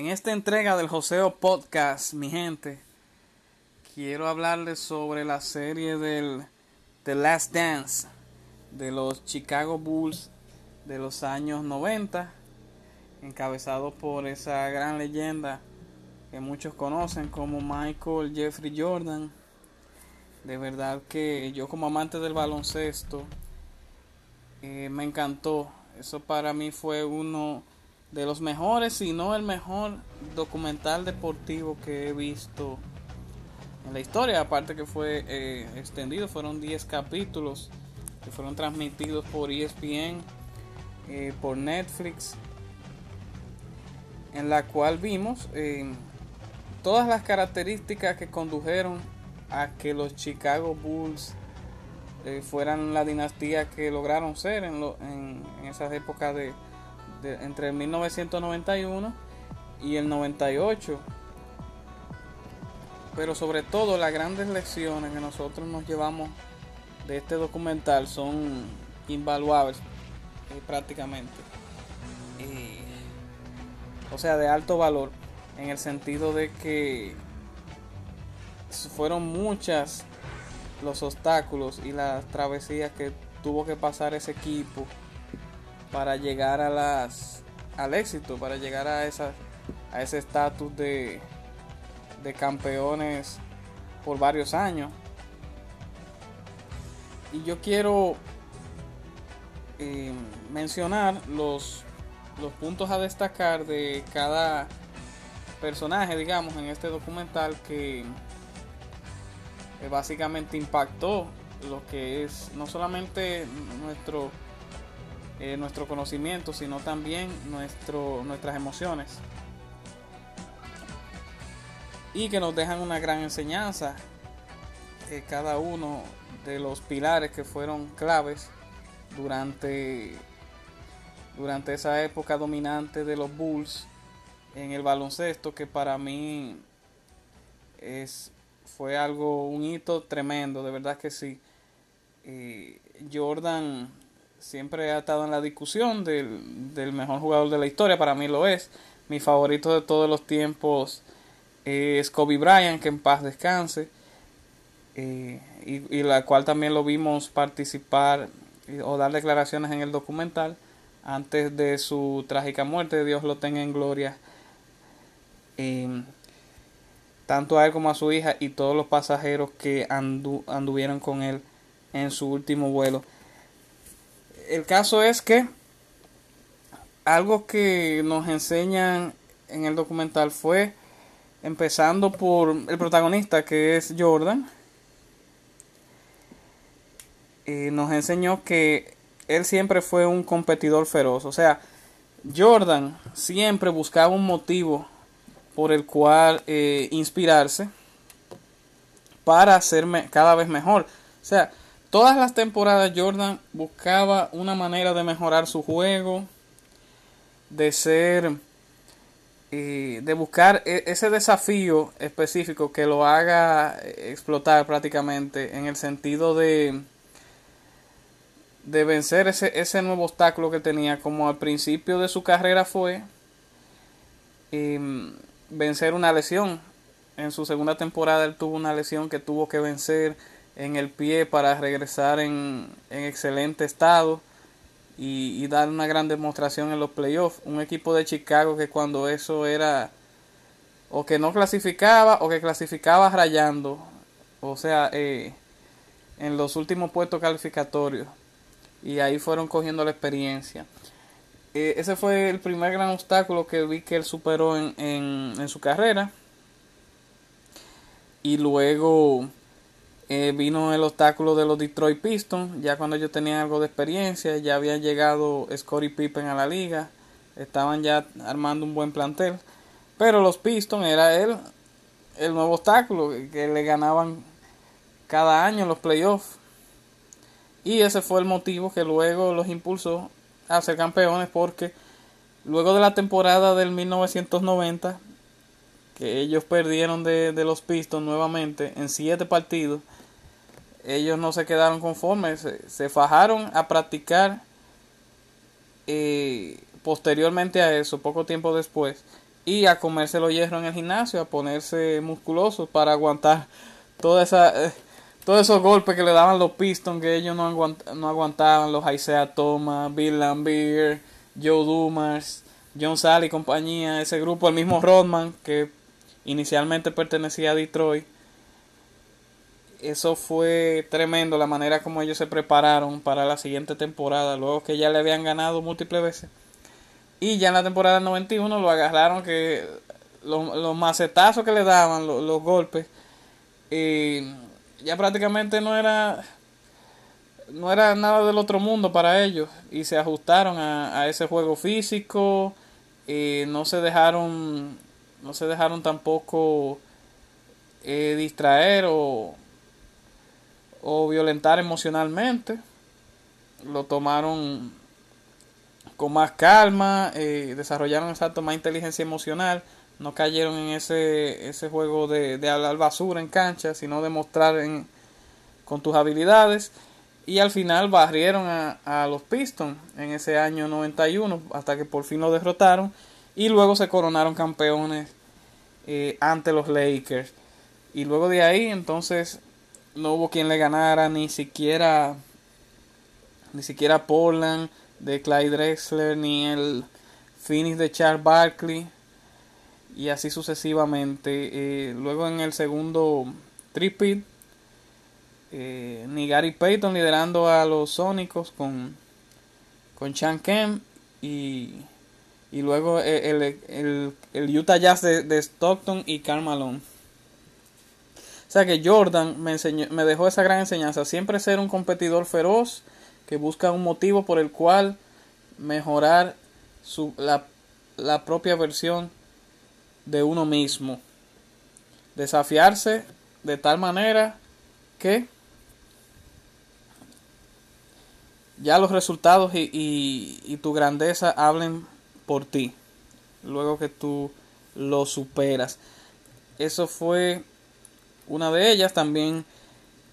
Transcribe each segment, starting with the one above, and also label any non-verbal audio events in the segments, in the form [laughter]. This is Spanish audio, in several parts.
En esta entrega del Joseo Podcast, mi gente, quiero hablarles sobre la serie del The Last Dance de los Chicago Bulls de los años 90, encabezado por esa gran leyenda que muchos conocen como Michael Jeffrey Jordan. De verdad que yo como amante del baloncesto eh, me encantó. Eso para mí fue uno de los mejores, si no el mejor documental deportivo que he visto en la historia. Aparte que fue eh, extendido, fueron 10 capítulos que fueron transmitidos por ESPN, eh, por Netflix, en la cual vimos eh, todas las características que condujeron a que los Chicago Bulls fueran la dinastía que lograron ser en, en, en esas épocas de entre 1991 y el 98. Pero sobre todo las grandes lecciones que nosotros nos llevamos de este documental son invaluables eh, prácticamente. o sea, de alto valor en el sentido de que fueron muchas los obstáculos y las travesías que tuvo que pasar ese equipo para llegar a las al éxito, para llegar a a ese estatus de, de campeones por varios años. Y yo quiero eh, mencionar los puntos a destacar de cada personaje, digamos, en este documental que básicamente impactó lo que es no solamente nuestro eh, nuestro conocimiento, sino también nuestro, nuestras emociones. Y que nos dejan una gran enseñanza, eh, cada uno de los pilares que fueron claves durante, durante esa época dominante de los Bulls en el baloncesto, que para mí es, fue algo, un hito tremendo, de verdad que sí. Eh, Jordan siempre ha estado en la discusión del, mejor jugador de la historia, para mí lo es. Mi favorito de todos los tiempos es Kobe Bryant, que en paz descanse, eh, y, la cual también lo vimos participar o dar declaraciones en el documental antes de su trágica muerte, Dios lo tenga en gloria. tanto a él como a su hija y todos los pasajeros que anduvieron con él en su último vuelo el caso es que algo que nos enseñan en el documental fue empezando por el protagonista que es Jordan nos enseñó que él siempre fue un competidor feroz. O sea Jordan siempre buscaba un motivo por el cual eh, inspirarse para hacerme cada vez mejor. O sea Todas las temporadas Jordan buscaba una manera de mejorar su juego, de ser, eh, de buscar e, ese desafío específico que lo haga explotar prácticamente en el sentido de, de vencer ese, ese nuevo obstáculo que tenía como al principio de su carrera fue em, vencer una lesión. En su segunda temporada él tuvo una lesión que tuvo que vencer en el pie para regresar en, excelente estado y, dar una gran demostración en los playoffs. Un equipo de Chicago que cuando eso era o que no clasificaba o que clasificaba rayando, o sea, eh, en los últimos puestos calificatorios. Y ahí fueron cogiendo la experiencia. Eh, ese fue el primer gran obstáculo que vi que él superó en, en, en su carrera. Y luego eh, vino el obstáculo de los Detroit Pistons, ya cuando ellos tenían algo de experiencia, ya habían llegado Scottie Pippen a la liga, estaban ya armando un buen plantel, pero los Pistons era el, el nuevo obstáculo que le ganaban cada año en los playoffs. Y ese fue el motivo que luego los impulsó a ser campeones porque luego de la temporada del 1990 que ellos perdieron de, de los Pistons nuevamente en siete partidos ellos no se quedaron conformes, se, fajaron a practicar eh, posteriormente a eso, poco tiempo después, y a comerse los hierros en el gimnasio, a ponerse musculosos para aguantar toda esa, eh, todos esos golpes que le daban los Pistons que ellos no, aguantaban, los Isaiah Thomas, Bill Lambier, Joe Dumas, John Sally y compañía, ese grupo, el mismo Rodman que inicialmente pertenecía a Detroit eso fue tremendo la manera como ellos se prepararon para la siguiente temporada, luego que ya le habían ganado múltiples veces. Y ya en la temporada 91 lo agarraron que los, macetazos que le daban, los, golpes, eh, ya prácticamente no era no era nada del otro mundo para ellos y se ajustaron a, ese juego físico eh, no se dejaron no se dejaron tampoco eh, distraer o o violentar emocionalmente. Lo tomaron con más calma, eh, desarrollaron exacto más inteligencia emocional, no cayeron en ese, ese juego de, de hablar basura en cancha, sino demostrar en, con tus habilidades. Y al final barrieron a, a los Pistons en ese año 91 hasta que por fin lo derrotaron y luego se coronaron campeones eh, ante los Lakers. Y luego de ahí entonces no hubo quien le ganara, ni siquiera ni siquiera Portland de Clyde Drexler, ni el Phoenix de Charles Barkley, y así sucesivamente. Eh, luego en el segundo tripit, eh, ni Gary Payton liderando a los Sónicos con, con Chan Kemp y, y luego el, el, el, Utah Jazz de, de Stockton y Karl Malone. O sea que Jordan me, enseñó, me dejó esa gran enseñanza, siempre ser un competidor feroz que busca un motivo por el cual mejorar su, la, la propia versión de uno mismo. Desafiarse de tal manera que ya los resultados y, y, y, tu grandeza hablen por ti. Luego que tú lo superas. Eso fue una de ellas también,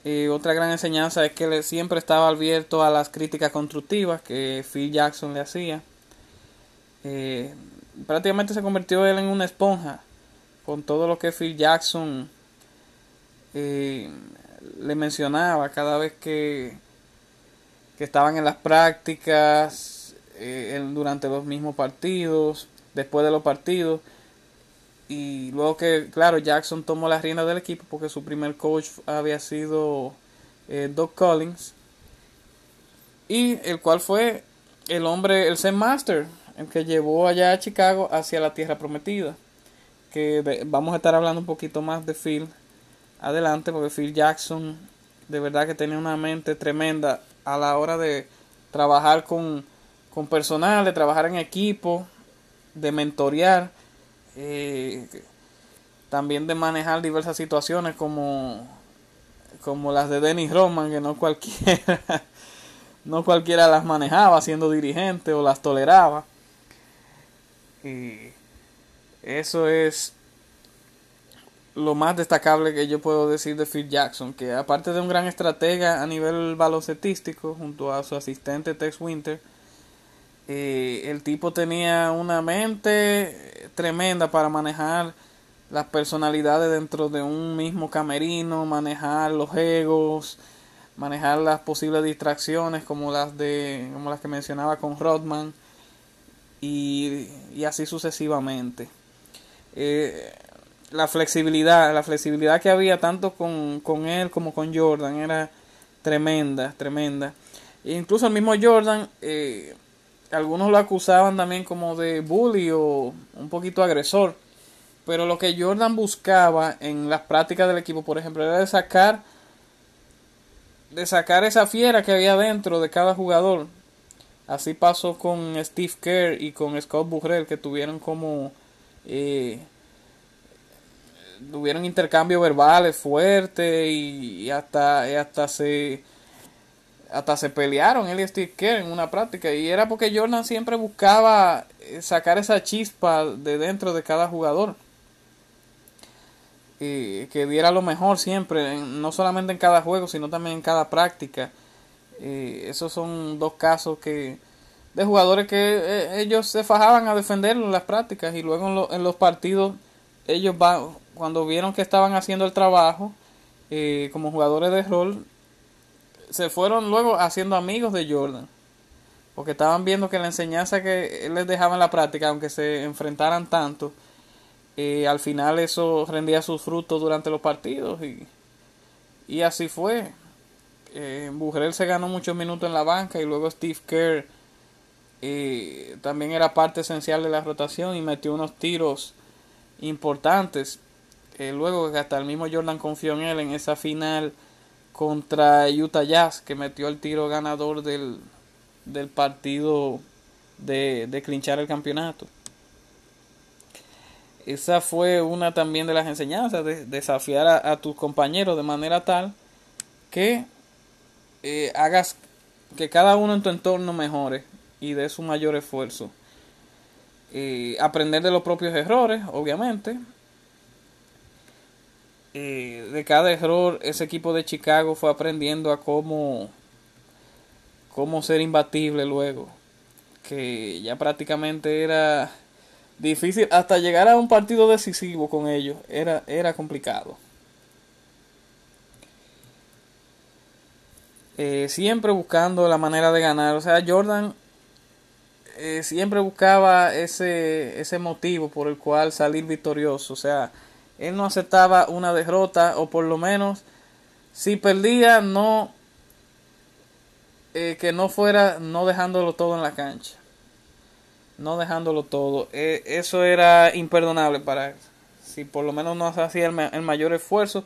eh, otra gran enseñanza es que siempre estaba abierto a las críticas constructivas que Phil Jackson le hacía. Eh, prácticamente se convirtió él en una esponja con todo lo que Phil Jackson eh, le mencionaba cada vez que, que estaban en las prácticas, durante los mismos partidos, después de los partidos y luego que, claro, Jackson tomó las riendas del equipo porque su primer coach había sido eh, Doug Collins. Y el cual fue el hombre, el Zen Master, el que llevó allá a Chicago hacia la tierra prometida. Que vamos a estar hablando un poquito más de Phil adelante, porque Phil Jackson de verdad que tenía una mente tremenda a la hora de trabajar con, con personal, de trabajar en equipo, de mentorear eh, también de manejar diversas situaciones como, como las de Dennis Roman, que no cualquiera, [laughs] no cualquiera las manejaba siendo dirigente o las toleraba. Y eso es lo más destacable que yo puedo decir de Phil Jackson, que aparte de un gran estratega a nivel baloncetístico, junto a su asistente Tex Winter, eh, el tipo tenía una mente tremenda para manejar las personalidades dentro de un mismo camerino, manejar los egos, manejar las posibles distracciones como las de como las que mencionaba con Rodman y, y así sucesivamente. Eh, la flexibilidad la flexibilidad que había tanto con, con él como con Jordan era tremenda tremenda. E incluso el mismo Jordan eh, algunos lo acusaban también como de bully o un poquito agresor pero lo que Jordan buscaba en las prácticas del equipo por ejemplo era de sacar de sacar esa fiera que había dentro de cada jugador. Así pasó con Steve Kerr y con Scott Burrell que tuvieron como eh, tuvieron intercambios verbales fuertes y, hasta hasta se hasta se pelearon él y Steve Kerr en una práctica. Y era porque Jordan siempre buscaba eh, sacar esa chispa de dentro de cada jugador. Que diera lo mejor siempre, no solamente en cada juego, sino también en cada práctica. esos son dos casos que de jugadores que eh, ellos se fajaban a defenderlo en las prácticas. Y luego en, los partidos ellos van, cuando vieron que estaban haciendo el trabajo eh, como jugadores de rol, se fueron luego haciendo amigos de Jordan. Porque estaban viendo que la enseñanza que él les dejaba en la práctica, aunque se enfrentaran tanto, eh, al final eso rendía sus frutos durante los partidos y, y así fue. Eh, se ganó muchos minutos en la banca y luego Steve Kerr eh, también era parte esencial de la rotación y metió unos tiros importantes. Eh, luego que hasta el mismo Jordan confió en él en esa final contra Utah Jazz que metió el tiro ganador del, del partido de, de clinchar el campeonato esa fue una también de las enseñanzas, de desafiar a, tus compañeros de manera tal que eh, hagas que cada uno en tu entorno mejore y dé su mayor esfuerzo. Eh, aprender de los propios errores, obviamente. Eh, de cada error, ese equipo de Chicago fue aprendiendo a cómo, cómo ser imbatible luego. Que ya prácticamente era difícil hasta llegar a un partido decisivo con ellos era, era complicado. Eh, siempre buscando la manera de ganar. O sea, Jordan eh, siempre buscaba ese, ese motivo por el cual salir victorioso. O sea, él no aceptaba una derrota o por lo menos si perdía no eh, que no fuera no dejándolo todo en la cancha no dejándolo todo. Eh, eso era imperdonable para si por lo menos no hacía el, mayor esfuerzo.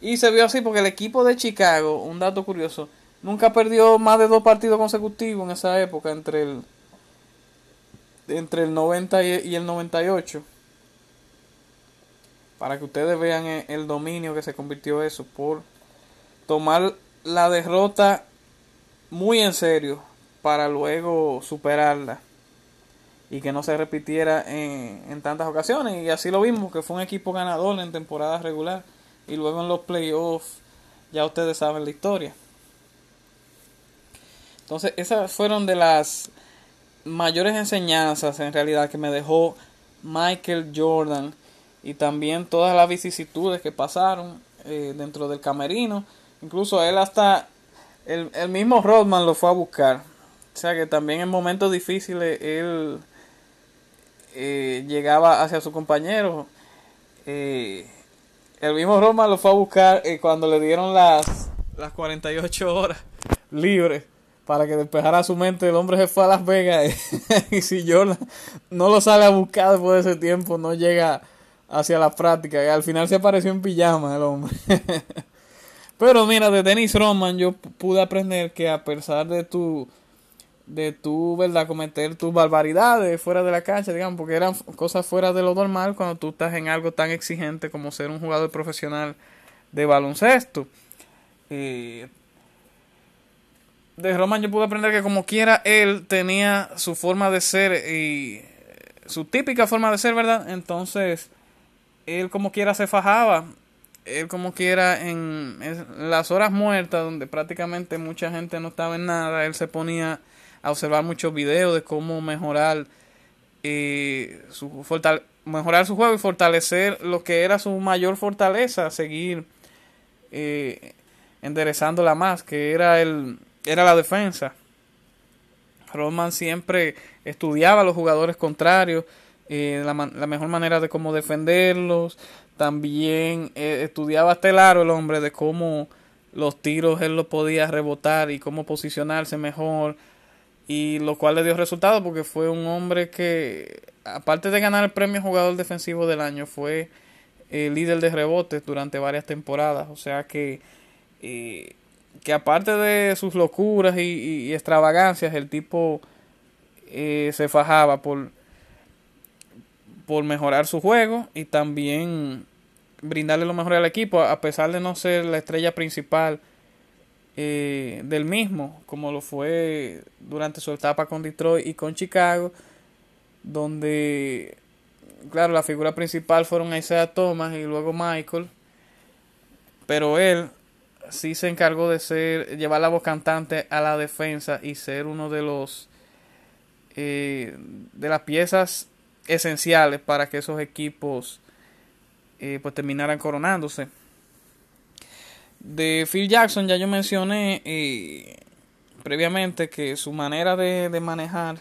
Y se vio así porque el equipo de Chicago, un dato curioso, nunca perdió más de dos partidos consecutivos en esa época entre el entre el 90 y, el 98. Para que ustedes vean el, el dominio que se convirtió eso por tomar la derrota muy en serio para luego superarla y que no se repitiera en, en, tantas ocasiones. Y así lo vimos, que fue un equipo ganador en temporada regular y luego en los playoffs ya ustedes saben la historia. Entonces esas fueron de las mayores enseñanzas en realidad que me dejó Michael Jordan y también todas las vicisitudes que pasaron eh, dentro del camerino. Incluso él hasta el, el mismo Rodman lo fue a buscar. O sea que también en momentos difíciles él eh, llegaba hacia su compañero. Eh, el mismo Roma lo fue a buscar eh, cuando le dieron las, las 48 horas libres para que despejara su mente. El hombre se fue a Las Vegas [laughs] y si Jordan no lo sale a buscar después de ese tiempo, no llega hacia la práctica. Y al final se apareció en pijama el hombre. [laughs] Pero mira, de Dennis Roman yo pude aprender que a pesar de tu de tu, ¿verdad? Cometer tus barbaridades fuera de la cancha, digamos, porque eran cosas fuera de lo normal cuando tú estás en algo tan exigente como ser un jugador profesional de baloncesto. de Roman yo pude aprender que como quiera él tenía su forma de ser y su típica forma de ser, ¿verdad? Entonces, él como quiera se fajaba, él como quiera en las horas muertas donde prácticamente mucha gente no estaba en nada, él se ponía a observar muchos videos de cómo mejorar, eh, su, mejorar su juego y fortalecer lo que era su mayor fortaleza, seguir eh, enderezándola más, que era, el, era la defensa. Rodman siempre estudiaba a los jugadores contrarios, eh, la, la, mejor manera de cómo defenderlos. También eh, estudiaba hasta el hombre de cómo los tiros él los podía rebotar y cómo posicionarse mejor. Y lo cual le dio resultado porque fue un hombre que, aparte de ganar el premio jugador defensivo del año, fue el líder de rebotes durante varias temporadas. O sea que, eh, que aparte de sus locuras y, extravagancias, el tipo eh, se fajaba por, por mejorar su juego y también brindarle lo mejor al equipo, a pesar de no ser la estrella principal eh, del mismo, como lo fue durante su etapa con Detroit y con Chicago, donde, claro, la figura principal fueron Isaiah Thomas y luego Michael, pero él sí se encargó de ser, llevar la voz cantante a la defensa y ser uno de los, eh, de las piezas esenciales para que esos equipos eh, pues terminaran coronándose. De Phil Jackson ya yo mencioné eh, previamente que su manera de, manejar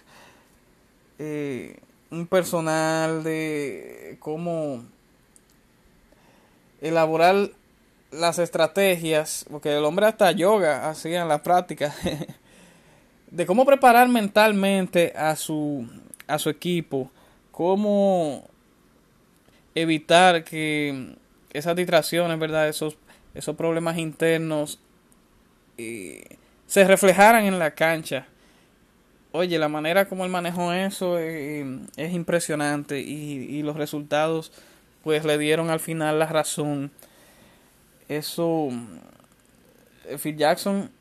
eh, un personal, de cómo elaborar las estrategias, porque el hombre hasta yoga hacía en la práctica, [laughs] de cómo preparar mentalmente a su, a su equipo, cómo evitar que esas distracciones, ¿verdad? Esos, esos problemas internos eh, se reflejaran en la cancha. Oye, la manera como él manejó eso eh, es impresionante y, y, los resultados pues le dieron al final la razón. Eso, eh, Phil Jackson,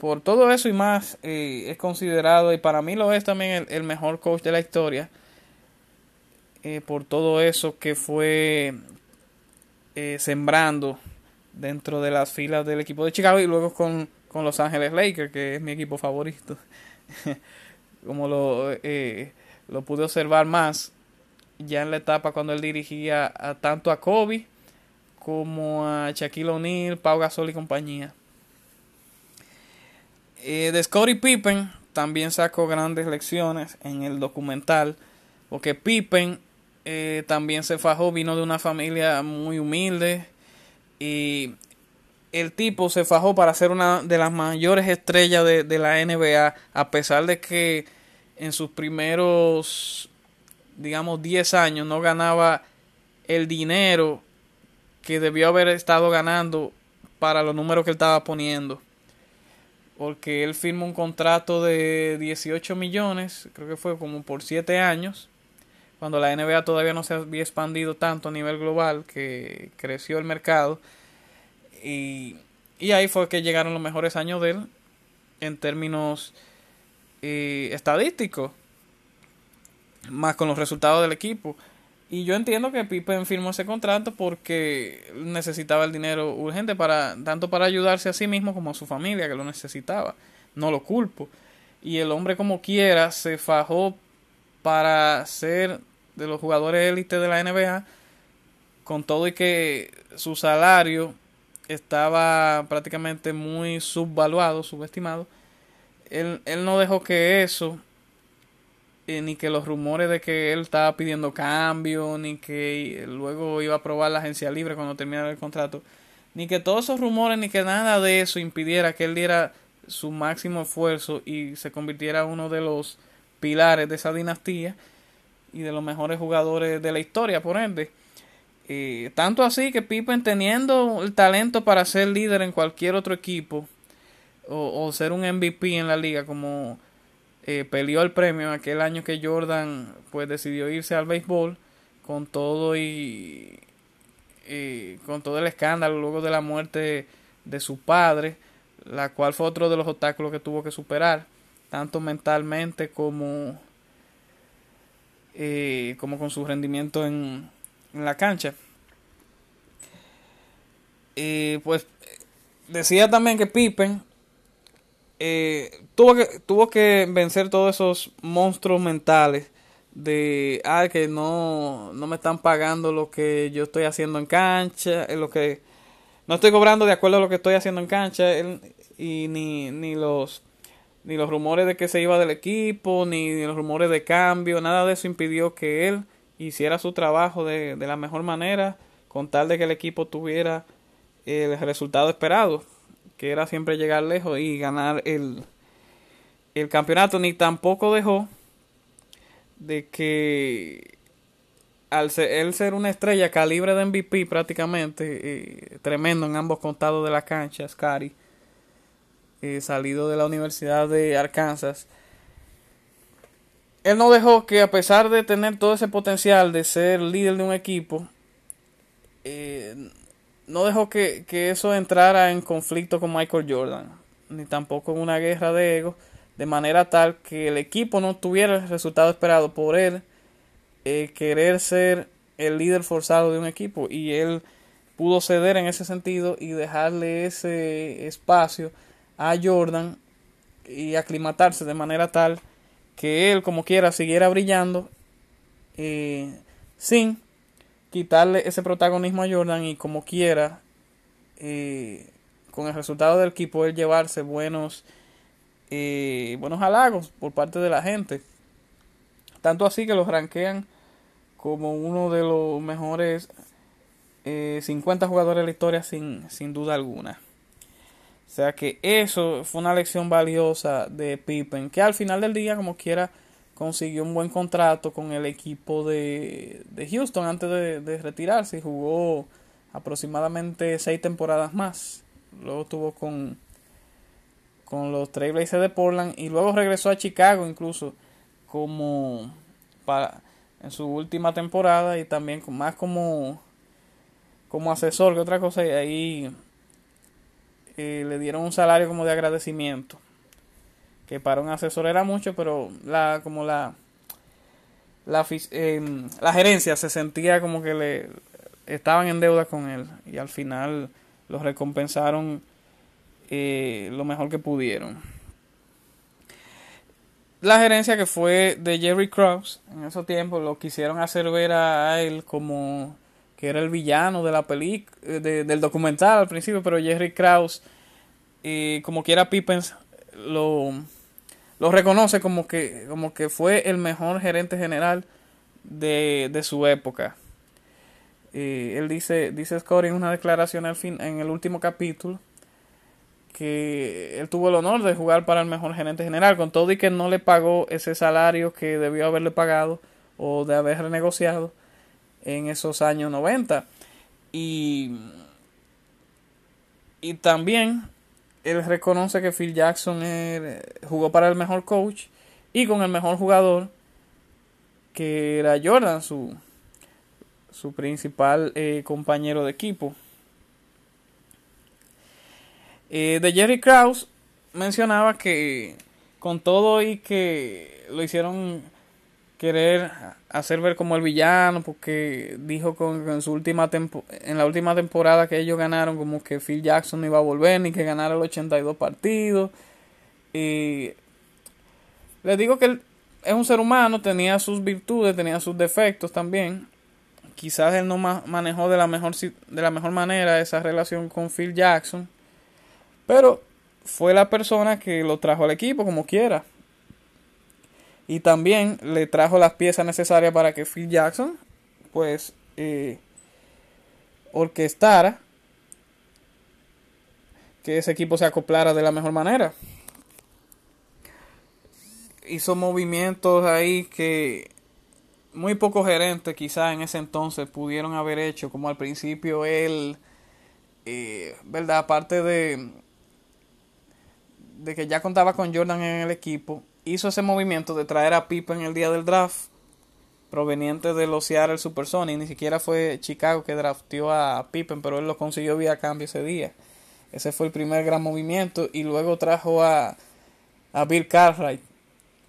por todo eso y más, es considerado y para mí lo es también el mejor coach de la historia eh, por todo eso que fue eh, sembrando dentro de las filas del equipo de Chicago y luego con, con Los Ángeles Lakers, que es mi equipo favorito. [laughs] Como lo, eh, lo pude observar más ya en la etapa cuando él dirigía a, tanto a Kobe como a Shaquille O'Neal, Pau Gasol y compañía. De Scottie Pippen también sacó grandes lecciones en el documental, porque Pippen eh, también se fajó, vino de una familia muy humilde y el tipo se fajó para ser una de las mayores estrellas de, de la NBA, a pesar de que en sus primeros, digamos, 10 años no ganaba el dinero que debió haber estado ganando para los números que él estaba poniendo. Porque él firmó un contrato de 18 millones, creo que fue como por 7 años cuando la NBA todavía no se había expandido tanto a nivel global, que creció el mercado. Y, ahí fue que llegaron los mejores años de él en términos eh, estadísticos, más con los resultados del equipo. Y yo entiendo que Pippen firmó ese contrato porque necesitaba el dinero urgente para tanto para ayudarse a sí mismo como a su familia que lo necesitaba. No lo culpo. Y el hombre como quiera se fajó para ser de los jugadores élite de la NBA, con todo y que su salario estaba prácticamente muy subvaluado, subestimado, él, él no dejó que eso, eh, ni que los rumores de que él estaba pidiendo cambio, ni que luego iba a probar la agencia libre cuando terminara el contrato, ni que todos esos rumores, ni que nada de eso impidiera que él diera su máximo esfuerzo y se convirtiera en uno de los pilares de esa dinastía y de los mejores jugadores de la historia, por ende. Eh, tanto así que Pippen teniendo el talento para ser líder en cualquier otro equipo o, ser un MVP en la liga como eh, peleó el premio aquel año que Jordan pues decidió irse al béisbol con todo y con todo el escándalo luego de la muerte de su padre la cual fue otro de los obstáculos que tuvo que superar tanto mentalmente como eh, como con su rendimiento en, la cancha. Eh, pues decía también que Pippen eh, tuvo, que, tuvo que vencer todos esos monstruos mentales de ah, que no, no me están pagando lo que yo estoy haciendo en cancha, lo que no estoy cobrando de acuerdo a lo que estoy haciendo en cancha y ni, ni los ni los rumores de que se iba del equipo, ni los rumores de cambio, nada de eso impidió que él hiciera su trabajo de, de la mejor manera, con tal de que el equipo tuviera el resultado esperado, que era siempre llegar lejos y ganar el, el campeonato, ni tampoco dejó de que al ser, él ser una estrella calibre de MVP prácticamente, eh, tremendo en ambos contados de la cancha, Scary, eh, salido de la Universidad de Arkansas, él no dejó que a pesar de tener todo ese potencial de ser líder de un equipo, eh, no dejó que, que, eso entrara en conflicto con Michael Jordan, ni tampoco en una guerra de ego, de manera tal que el equipo no tuviera el resultado esperado por él eh, querer ser el líder forzado de un equipo. Y él pudo ceder en ese sentido y dejarle ese espacio a Jordan y aclimatarse de manera tal que él como quiera siguiera brillando eh, sin quitarle ese protagonismo a Jordan y como quiera eh, con el resultado del equipo él llevarse buenos buenos halagos por parte de la gente tanto así que los ranquean como uno de los mejores 50 eh, jugadores de la historia sin, sin duda alguna. O sea que eso fue una lección valiosa de Pippen, que al final del día, como quiera, consiguió un buen contrato con el equipo de, de Houston antes de, retirarse y jugó aproximadamente seis temporadas más. Luego estuvo con, con los Trailblazers de Portland y luego regresó a Chicago incluso como para en su última temporada y también más como como asesor que otra cosa y ahí eh, le dieron un salario como de agradecimiento que para un asesor era mucho pero la como la la, em, la gerencia se sentía como que le estaban en deuda con él y al final los recompensaron eh, lo mejor que pudieron. La gerencia que fue de Jerry Krause en esos tiempos lo quisieron hacer ver a él como que era el villano de la película eh, del documental al principio pero Jerry Krause y como quiera Pippens lo, lo reconoce como que como que fue el mejor gerente general de, de su época y él dice dice Scott en una declaración al fin en el último capítulo que él tuvo el honor de jugar para el mejor gerente general, con todo y que no le pagó ese salario que debió haberle pagado o de haber renegociado en esos años 90. Y, y también él reconoce que Phil Jackson jugó para el mejor coach y con el mejor jugador, que era Jordan, su, su principal eh, compañero de equipo. Eh, de Jerry Krause mencionaba que con todo y que lo hicieron querer hacer ver como el villano porque dijo con, en su última en la última temporada que ellos ganaron como que Phil Jackson no iba a volver ni que ganara el 82 partidos y les digo que él es un ser humano tenía sus virtudes tenía sus defectos también quizás él no manejó de la mejor de la mejor manera esa relación con Phil Jackson pero fue la persona que lo trajo al equipo como quiera. Y también le trajo las piezas necesarias para que Phil Jackson, pues, eh, orquestara que ese equipo se acoplara de la mejor manera. Hizo movimientos ahí que muy pocos gerentes quizás en ese entonces pudieron haber hecho, como al principio él, eh, ¿verdad? Aparte de de que ya contaba con Jordan en el equipo, hizo ese movimiento de traer a Pippen en el día del draft, proveniente de los Seattle Supersonics. Ni siquiera fue Chicago que drafteó a Pippen, pero él lo consiguió vía cambio ese día. Ese fue el primer gran movimiento. Y luego trajo a, a Bill Cartwright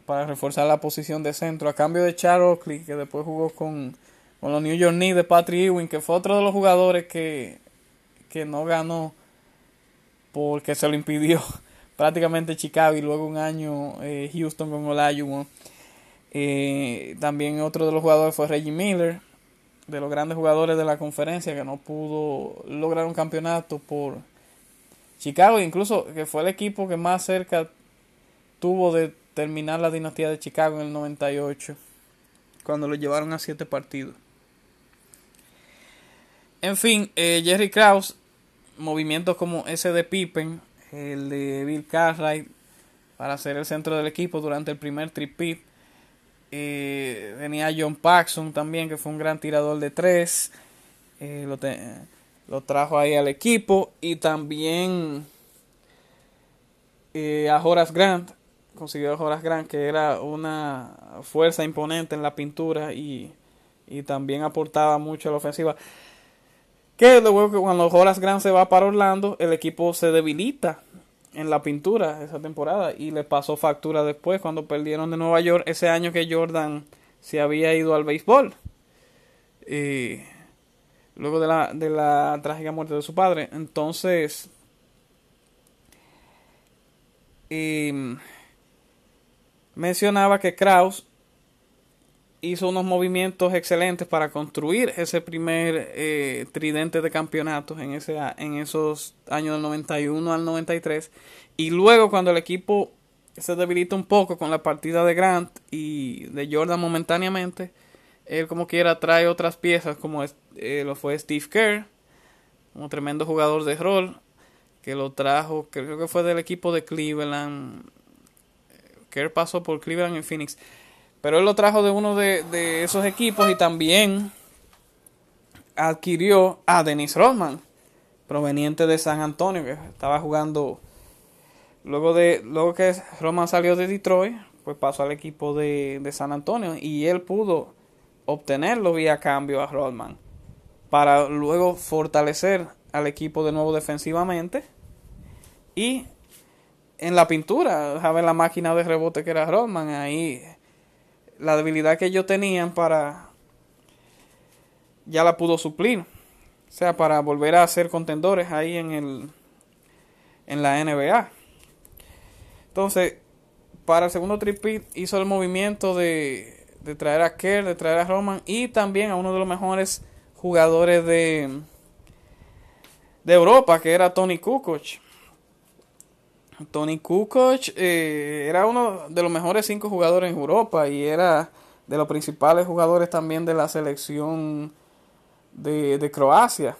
para reforzar la posición de centro. A cambio de Charles Oakley, que después jugó con, con los New York Knicks de Patrick Ewing, que fue otro de los jugadores que, que no ganó porque se lo impidió [laughs] prácticamente Chicago y luego un año eh, Houston con Olajuwon. Eh, también otro de los jugadores fue Reggie Miller, de los grandes jugadores de la conferencia que no pudo lograr un campeonato por Chicago, incluso que fue el equipo que más cerca tuvo de terminar la dinastía de Chicago en el 98, cuando lo llevaron a siete partidos. En fin, eh, Jerry Krause, movimientos como ese de Pippen, el de Bill Cartwright, para ser el centro del equipo durante el primer tripit. Eh, venía John Paxson también, que fue un gran tirador de tres. Eh, lo, lo, trajo ahí al equipo. Y también eh, a Horace Grant. Consiguió a Horace Grant, que era una fuerza imponente en la pintura y, y también aportaba mucho a la ofensiva. Que luego que cuando Horace Grant se va para Orlando, el equipo se debilita en la pintura esa temporada y le pasó factura después cuando perdieron de Nueva York ese año que Jordan se había ido al béisbol. Y luego de la, de la trágica muerte de su padre. Entonces, y mencionaba que Kraus hizo unos movimientos excelentes para construir ese primer eh, tridente de campeonatos en, ese, en esos años del 91 al 93. Y luego cuando el equipo se debilita un poco con la partida de Grant y de Jordan momentáneamente, él como quiera trae otras piezas como eh, lo fue Steve Kerr, un tremendo jugador de rol, que lo trajo, creo que fue del equipo de Cleveland. Kerr pasó por Cleveland y Phoenix. Pero él lo trajo de uno de, esos equipos y también adquirió a Dennis Rodman, proveniente de San Antonio, que estaba jugando. Luego de luego que Rodman salió de Detroit, pues pasó al equipo de, San Antonio y él pudo obtenerlo vía cambio a Rodman para luego fortalecer al equipo de nuevo defensivamente y en la pintura, ver la máquina de rebote que era Rodman, ahí la debilidad que ellos tenían para ya la pudo suplir. O sea, para volver a ser contendores ahí en el en la NBA. Entonces, para el segundo tripit hizo el movimiento de, de traer a Kerr, de traer a Roman y también a uno de los mejores jugadores de de Europa, que era Tony Kukoc. Tony Kukoc eh, era uno de los mejores cinco jugadores en Europa y era de los principales jugadores también de la selección de, Croacia.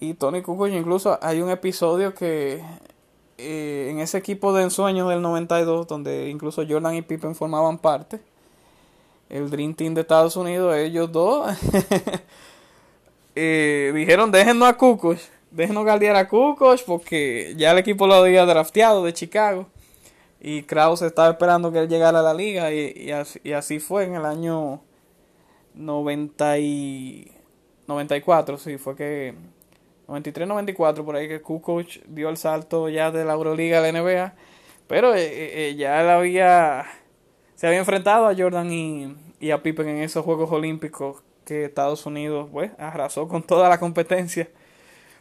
Y Tony Kukoc incluso hay un episodio que eh, en ese equipo de ensueño del 92 donde incluso Jordan y Pippen formaban parte el Dream Team de Estados Unidos ellos dos [laughs] eh, dijeron déjenos a Kukoc déjenos galdear a Kukoc porque ya el equipo lo había drafteado de Chicago. Y Kraus estaba esperando que él llegara a la liga y, así, fue en el año 90 y 94, sí, fue que 93-94 por ahí que Kukoc dio el salto ya de la Euroliga a la NBA, pero eh, eh, eh, ya él había se había enfrentado a Jordan y, y a Pippen en esos Juegos Olímpicos que Estados Unidos pues arrasó con toda la competencia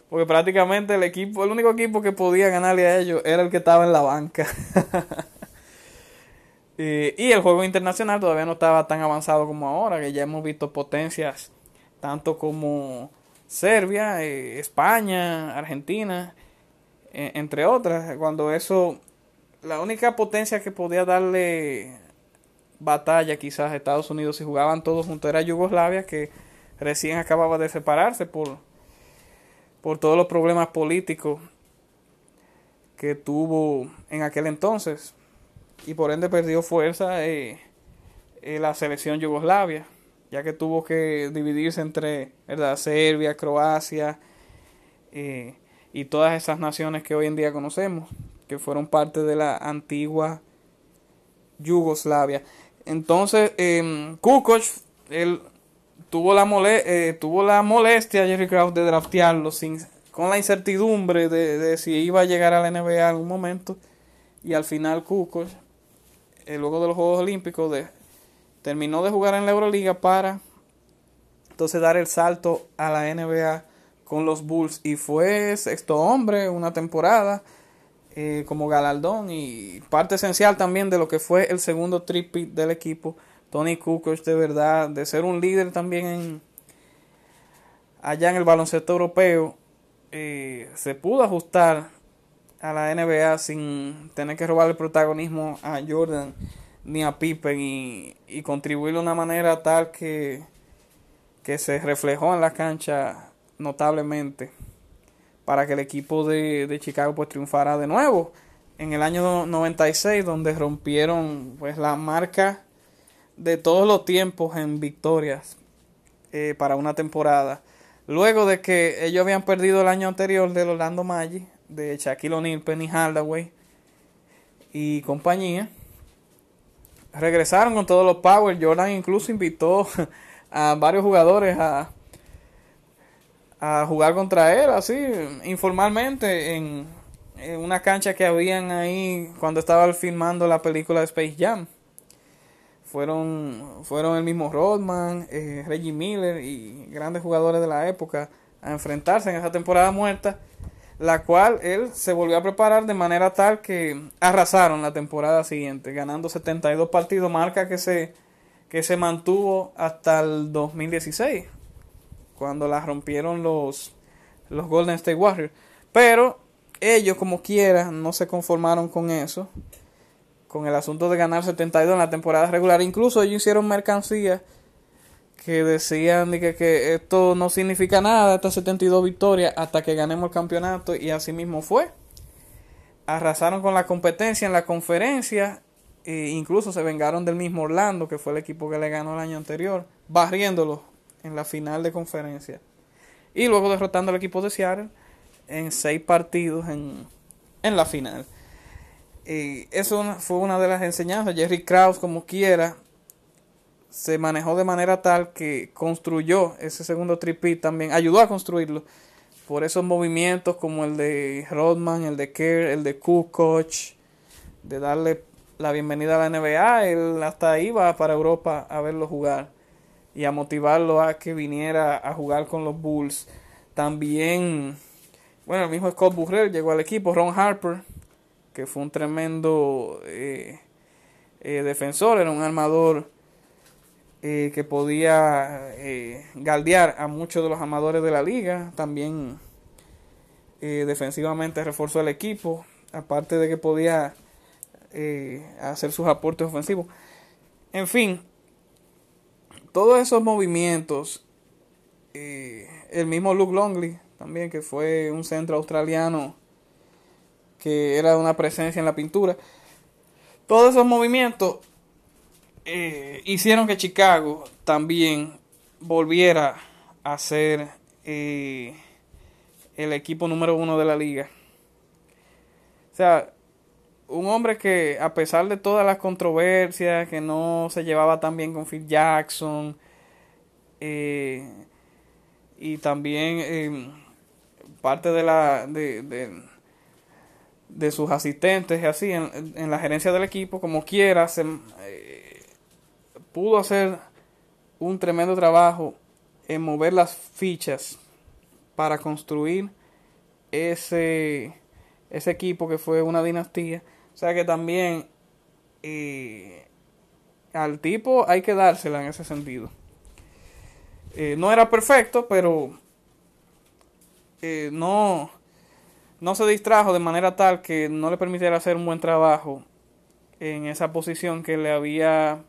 porque prácticamente el equipo, el único equipo que podía ganarle a ellos era el que estaba en la banca. [laughs] y, el juego internacional todavía no estaba tan avanzado como ahora, que ya hemos visto potencias tanto como Serbia, eh, España, Argentina, e, entre otras. Cuando eso, la única potencia que podía darle batalla quizás a Estados Unidos si jugaban todos juntos era Yugoslavia, que recién acababa de separarse por por todos los problemas políticos que tuvo en aquel entonces y por ende perdió fuerza eh, eh, la selección Yugoslavia ya que tuvo que dividirse entre. Serbia, Croacia eh, y todas esas naciones que hoy en día conocemos que fueron parte de la antigua Yugoslavia entonces eh, Kukoc él tuvo la, mole eh, tuvo la molestia Jerry Krause de draftearlo sin, con la incertidumbre de, si iba a llegar a la NBA en algún momento. Y al final Kukoc, eh, luego de los Juegos Olímpicos, de, terminó de jugar en la Euroliga para entonces dar el salto a la NBA con los Bulls. Y fue sexto hombre una temporada eh, como galardón y parte esencial también de lo que fue el segundo tripit del equipo Tony Kukoc de verdad, de ser un líder también en, allá en el baloncesto europeo, eh, se pudo ajustar a la NBA sin tener que robar el protagonismo a Jordan ni a Pippen y, y contribuir de una manera tal que, que se reflejó en la cancha notablemente para que el equipo de, de Chicago pues triunfara de nuevo en el año 96 donde rompieron pues la marca de todos los tiempos en victorias eh, para una temporada luego de que ellos habían perdido el año anterior del Orlando Magic de Shaquille O'Neal, Penny Hardaway y compañía regresaron con todos los power Jordan incluso invitó [laughs] a varios jugadores a a jugar contra él así informalmente en en una cancha que habían ahí cuando estaba filmando la película Space Jam. Fueron, fueron el mismo Rodman, eh, Reggie Miller y grandes jugadores de la época a enfrentarse en esa temporada muerta, la cual él se volvió a preparar de manera tal que arrasaron la temporada siguiente, ganando 72 partidos, marca que se, que se mantuvo hasta el 2016, cuando la rompieron los, los Golden State Warriors. Pero ellos como quiera no se conformaron con eso, con el asunto de ganar 72 en la temporada regular. Incluso ellos hicieron mercancía que decían que, que esto no significa nada, estas 72 victorias, hasta que ganemos el campeonato y así mismo fue. Arrasaron con la competencia en la conferencia e incluso se vengaron del mismo Orlando, que fue el equipo que le ganó el año anterior, barriéndolo en la final de conferencia. Y luego derrotando al equipo de Seattle en seis partidos en, en la final. Y eso fue una de las enseñanzas. Jerry Krause, como quiera, se manejó de manera tal que construyó ese segundo tripit también, ayudó a construirlo por esos movimientos como el de Rodman, el de Kerr, el de Kukoc, de darle la bienvenida a la NBA. Él hasta iba para Europa a verlo jugar y a motivarlo a que viniera a jugar con los Bulls. También bueno, el mismo Scott Burrell llegó al equipo, Ron Harper, que fue un tremendo eh, eh, defensor, era un armador eh, que podía galdear a muchos de los amadores de la liga, también defensivamente reforzó el equipo, aparte de que podía hacer sus aportes ofensivos. En fin, todos esos movimientos, el mismo Luke Longley, también, que fue un centro australiano que era una presencia en la pintura. Todos esos movimientos eh, hicieron que Chicago también volviera a ser eh, el equipo número uno de la liga. O sea, un hombre que a pesar de todas las controversias, que no se llevaba tan bien con Phil Jackson, eh, y también parte de la de, de, sus asistentes y así en, la gerencia del equipo como quiera se eh, pudo hacer un tremendo trabajo en mover las fichas para construir ese ese equipo que fue una dinastía. O sea que también eh, al tipo hay que dársela en ese sentido. Eh, no era perfecto pero no, no se distrajo de manera tal que no le permitiera hacer un buen trabajo en esa posición que le había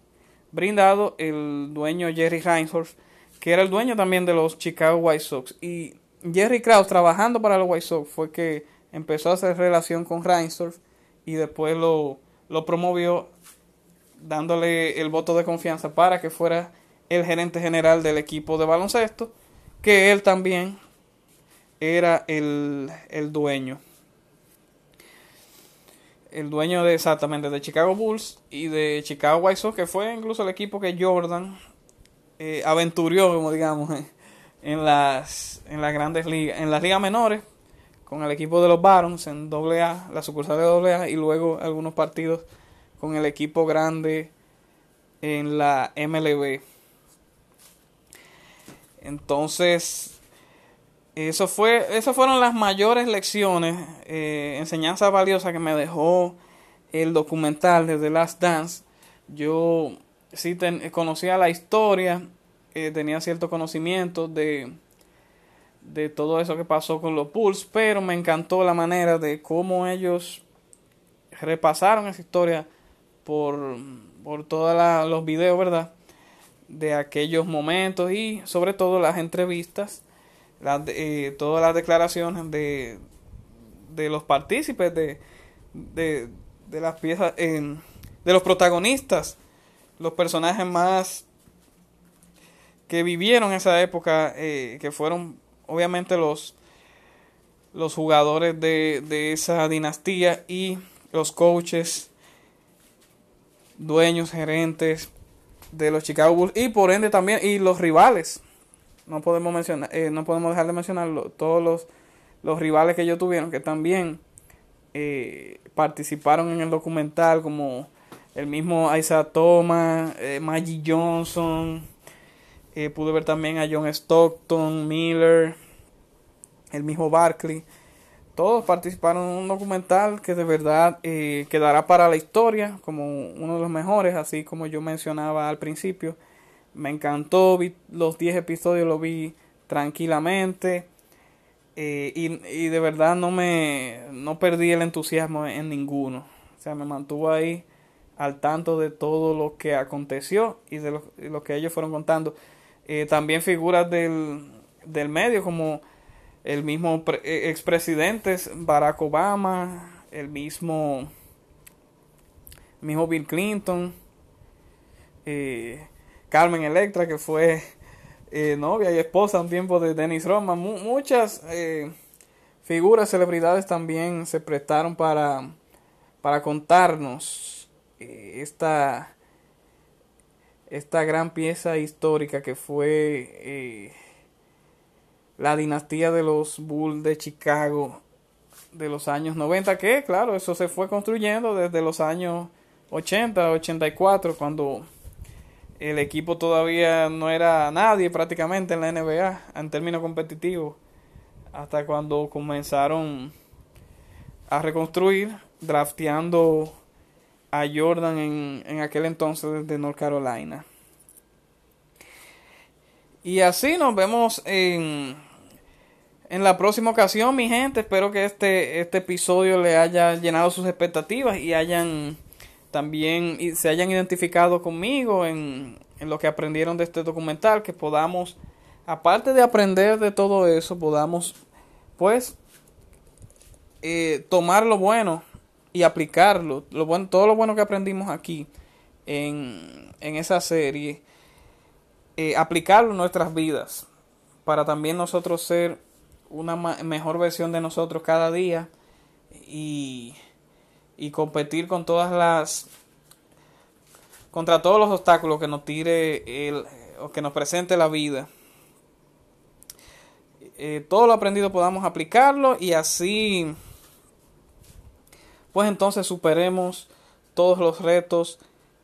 brindado el dueño Jerry Reinsdorf, que era el dueño también de los Chicago White Sox. Y Jerry Krause, trabajando para los White Sox, fue que empezó a hacer relación con Reinsdorf y después lo, lo promovió dándole el voto de confianza para que fuera el gerente general del equipo de baloncesto, que él también era el, dueño. El dueño de exactamente de Chicago Bulls y de Chicago White Sox, que fue incluso el equipo que Jordan eh, aventurió, como digamos, en las, en las grandes ligas, en las ligas menores, con el equipo de los Barons en AA, la sucursal de AA, y luego algunos partidos con el equipo grande en la MLB. Entonces, eso fue, esas fueron las mayores lecciones, eh, enseñanzas valiosas que me dejó el documental de The Last Dance. Yo sí conocía la historia, eh, tenía cierto conocimiento de, de todo eso que pasó con los Bulls, pero me encantó la manera de cómo ellos repasaron esa historia por, por todos los videos, ¿verdad? De aquellos momentos y sobre todo las entrevistas, las, eh, todas las declaraciones de, de los partícipes, de, de, de las piezas, de los protagonistas, los personajes más que vivieron esa época, eh, que fueron obviamente los, los jugadores de, de esa dinastía y los coaches, dueños, gerentes de los Chicago Bulls y por ende también y los rivales. No podemos mencionar, eh, no podemos dejar de mencionar todos los, los rivales que ellos tuvieron que también eh, participaron en el documental como el mismo Isaac Thomas, eh, Maggie Johnson, eh, pude ver también a John Stockton, Miller, el mismo Barkley. Todos participaron en un documental que de verdad eh, quedará para la historia como uno de los mejores, así como yo mencionaba al principio. Me encantó, vi los 10 episodios, lo vi tranquilamente. Eh, y, y, de verdad no me no perdí el entusiasmo en ninguno. O sea, me mantuvo ahí al tanto de todo lo que aconteció y de lo, que ellos fueron contando. Eh, también figuras del, del medio como el mismo eh, expresidente Barack Obama, el mismo, mismo Bill Clinton, eh, Carmen Electra, que fue novia y esposa un tiempo de Dennis Roma. muchas figuras, celebridades también se prestaron para, para contarnos esta esta gran pieza histórica que fue eh, la dinastía de los Bulls de Chicago de los años 90, que claro, eso se fue construyendo desde los años 80, 84, cuando el equipo todavía no era nadie prácticamente en la NBA en términos competitivos, hasta cuando comenzaron a reconstruir, drafteando a Jordan en, en aquel entonces de North Carolina. Y así nos vemos en, en la próxima ocasión, mi gente. Espero que este, este episodio le haya llenado sus expectativas y hayan también se hayan identificado conmigo en, en lo que aprendieron de este documental. Que podamos, aparte de aprender de todo eso, podamos pues eh, tomar lo bueno y aplicarlo, lo bueno, todo lo bueno que aprendimos aquí en, en esa serie, eh, aplicarlo en nuestras vidas para también nosotros ser una mejor versión de nosotros cada día y, y competir con todas las contra todos los obstáculos que nos tire el, o que nos presente la vida. Eh, todo lo aprendido podamos aplicarlo y así pues entonces superemos todos los retos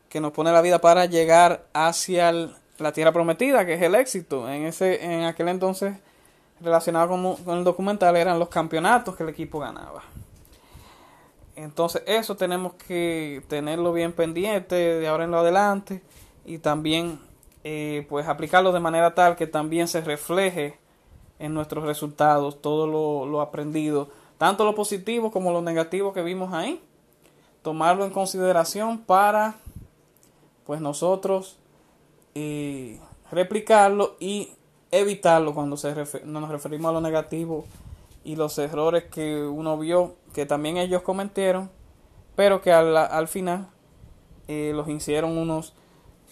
que nos pone la vida para llegar hacia la tierra prometida, que es el éxito. En, ese, en aquel entonces, relacionado con, con el documental, eran los campeonatos que el equipo ganaba. Entonces eso tenemos que tenerlo bien pendiente de ahora en lo adelante y también eh, pues aplicarlo de manera tal que también se refleje en nuestros resultados todo lo, lo aprendido tanto lo positivo como lo negativo que vimos ahí, tomarlo en consideración para pues nosotros eh, replicarlo y evitarlo cuando se nos referimos a lo negativo y los errores que uno vio que también ellos cometieron pero que al, final eh, los hicieron unos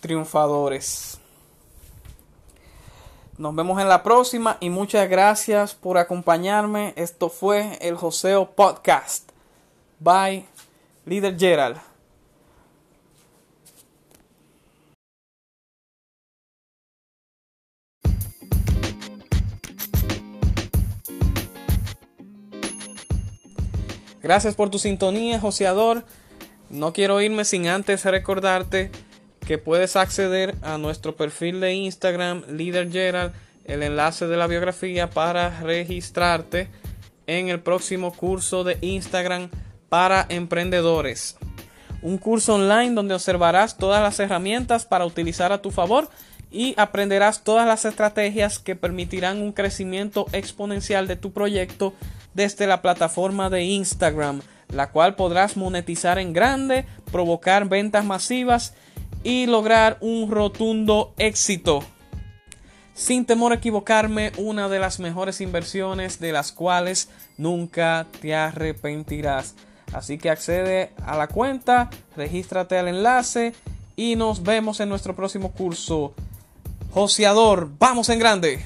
triunfadores nos vemos en la próxima y muchas gracias por acompañarme. Esto fue el Joseo Podcast. Bye, líder Gerald. Gracias por tu sintonía, joseador. No quiero irme sin antes recordarte que puedes acceder a nuestro perfil de Instagram, Leader Gerald, el enlace de la biografía para registrarte en el próximo curso de Instagram para emprendedores. un curso online donde observarás todas las herramientas para utilizar a tu favor y aprenderás todas las estrategias que permitirán un crecimiento exponencial de tu proyecto desde la plataforma de Instagram, la cual podrás monetizar en grande, provocar ventas masivas y lograr un rotundo éxito. Sin temor a equivocarme, una de las mejores inversiones de las cuales nunca te arrepentirás. Así que accede a la cuenta, regístrate al enlace y nos vemos en nuestro próximo curso. Joseador, vamos en grande.